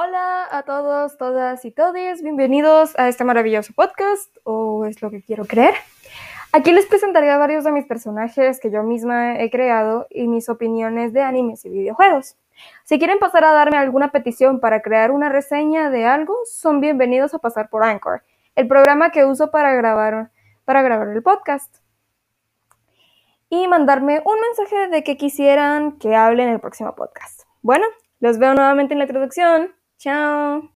Hola a todos, todas y todes, bienvenidos a este maravilloso podcast, o es lo que quiero creer. Aquí les presentaré a varios de mis personajes que yo misma he creado y mis opiniones de animes y videojuegos. Si quieren pasar a darme alguna petición para crear una reseña de algo, son bienvenidos a pasar por Anchor, el programa que uso para grabar, para grabar el podcast. Y mandarme un mensaje de que quisieran que hable en el próximo podcast. Bueno, los veo nuevamente en la introducción. 瞧。